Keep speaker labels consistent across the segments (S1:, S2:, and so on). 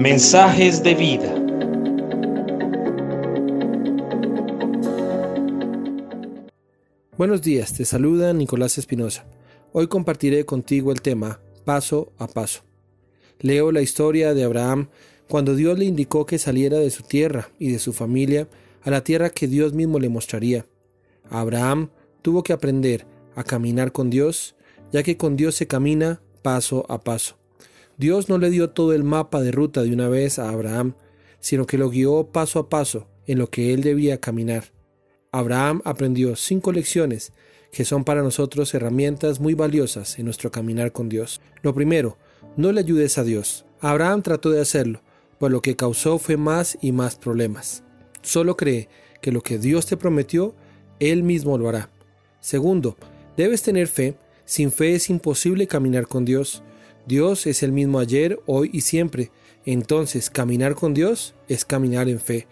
S1: Mensajes de vida.
S2: Buenos días, te saluda Nicolás Espinosa. Hoy compartiré contigo el tema Paso a Paso. Leo la historia de Abraham cuando Dios le indicó que saliera de su tierra y de su familia a la tierra que Dios mismo le mostraría. Abraham tuvo que aprender a caminar con Dios, ya que con Dios se camina paso a paso. Dios no le dio todo el mapa de ruta de una vez a Abraham, sino que lo guió paso a paso en lo que él debía caminar. Abraham aprendió cinco lecciones que son para nosotros herramientas muy valiosas en nuestro caminar con Dios. Lo primero, no le ayudes a Dios. Abraham trató de hacerlo, por lo que causó fue más y más problemas. Solo cree que lo que Dios te prometió, Él mismo lo hará. Segundo, debes tener fe. Sin fe es imposible caminar con Dios. Dios es el mismo ayer, hoy y siempre. Entonces, caminar con Dios es caminar en fe.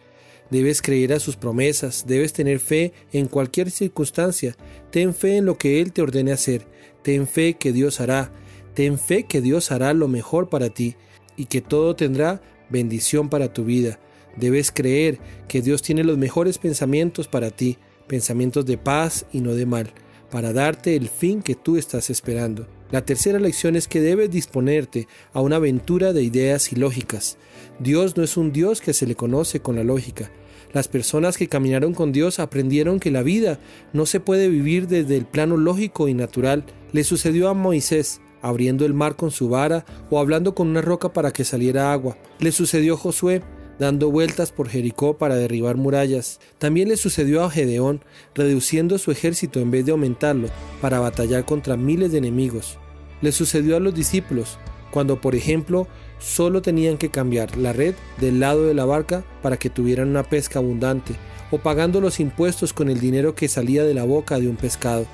S2: Debes creer a sus promesas, debes tener fe en cualquier circunstancia. Ten fe en lo que Él te ordene hacer. Ten fe que Dios hará. Ten fe que Dios hará lo mejor para ti y que todo tendrá bendición para tu vida. Debes creer que Dios tiene los mejores pensamientos para ti, pensamientos de paz y no de mal, para darte el fin que tú estás esperando. La tercera lección es que debes disponerte a una aventura de ideas y lógicas. Dios no es un Dios que se le conoce con la lógica. Las personas que caminaron con Dios aprendieron que la vida no se puede vivir desde el plano lógico y natural. Le sucedió a Moisés abriendo el mar con su vara o hablando con una roca para que saliera agua. Le sucedió a Josué dando vueltas por Jericó para derribar murallas. También le sucedió a Gedeón, reduciendo su ejército en vez de aumentarlo, para batallar contra miles de enemigos. Le sucedió a los discípulos, cuando por ejemplo solo tenían que cambiar la red del lado de la barca para que tuvieran una pesca abundante, o pagando los impuestos con el dinero que salía de la boca de un pescado.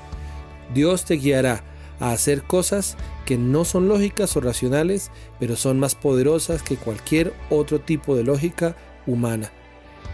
S2: Dios te guiará a hacer cosas que no son lógicas o racionales, pero son más poderosas que cualquier otro tipo de lógica humana.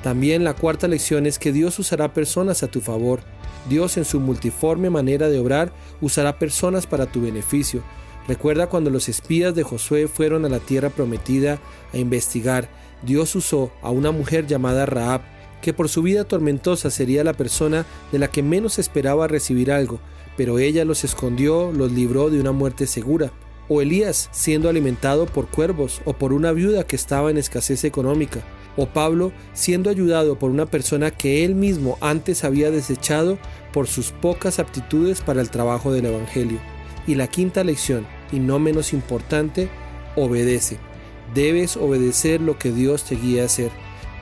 S2: También la cuarta lección es que Dios usará personas a tu favor. Dios en su multiforme manera de obrar usará personas para tu beneficio. Recuerda cuando los espías de Josué fueron a la tierra prometida a investigar, Dios usó a una mujer llamada Raab, que por su vida tormentosa sería la persona de la que menos esperaba recibir algo, pero ella los escondió, los libró de una muerte segura. O Elías siendo alimentado por cuervos o por una viuda que estaba en escasez económica. O Pablo siendo ayudado por una persona que él mismo antes había desechado por sus pocas aptitudes para el trabajo del Evangelio. Y la quinta lección, y no menos importante, obedece. Debes obedecer lo que Dios te guía a hacer.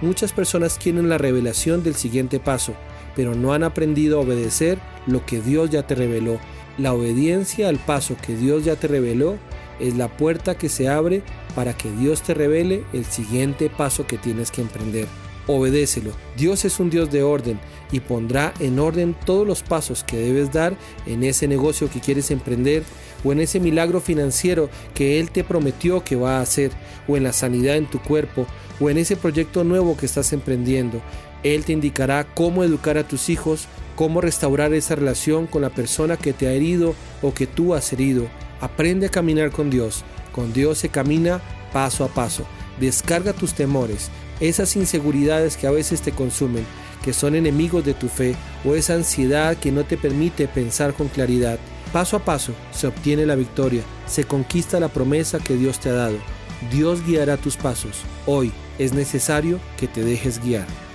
S2: Muchas personas quieren la revelación del siguiente paso, pero no han aprendido a obedecer lo que Dios ya te reveló. La obediencia al paso que Dios ya te reveló es la puerta que se abre para que Dios te revele el siguiente paso que tienes que emprender. Obedécelo. Dios es un Dios de orden y pondrá en orden todos los pasos que debes dar en ese negocio que quieres emprender o en ese milagro financiero que Él te prometió que va a hacer o en la sanidad en tu cuerpo o en ese proyecto nuevo que estás emprendiendo. Él te indicará cómo educar a tus hijos, cómo restaurar esa relación con la persona que te ha herido o que tú has herido. Aprende a caminar con Dios. Con Dios se camina paso a paso. Descarga tus temores, esas inseguridades que a veces te consumen, que son enemigos de tu fe, o esa ansiedad que no te permite pensar con claridad. Paso a paso se obtiene la victoria, se conquista la promesa que Dios te ha dado. Dios guiará tus pasos. Hoy es necesario que te dejes guiar.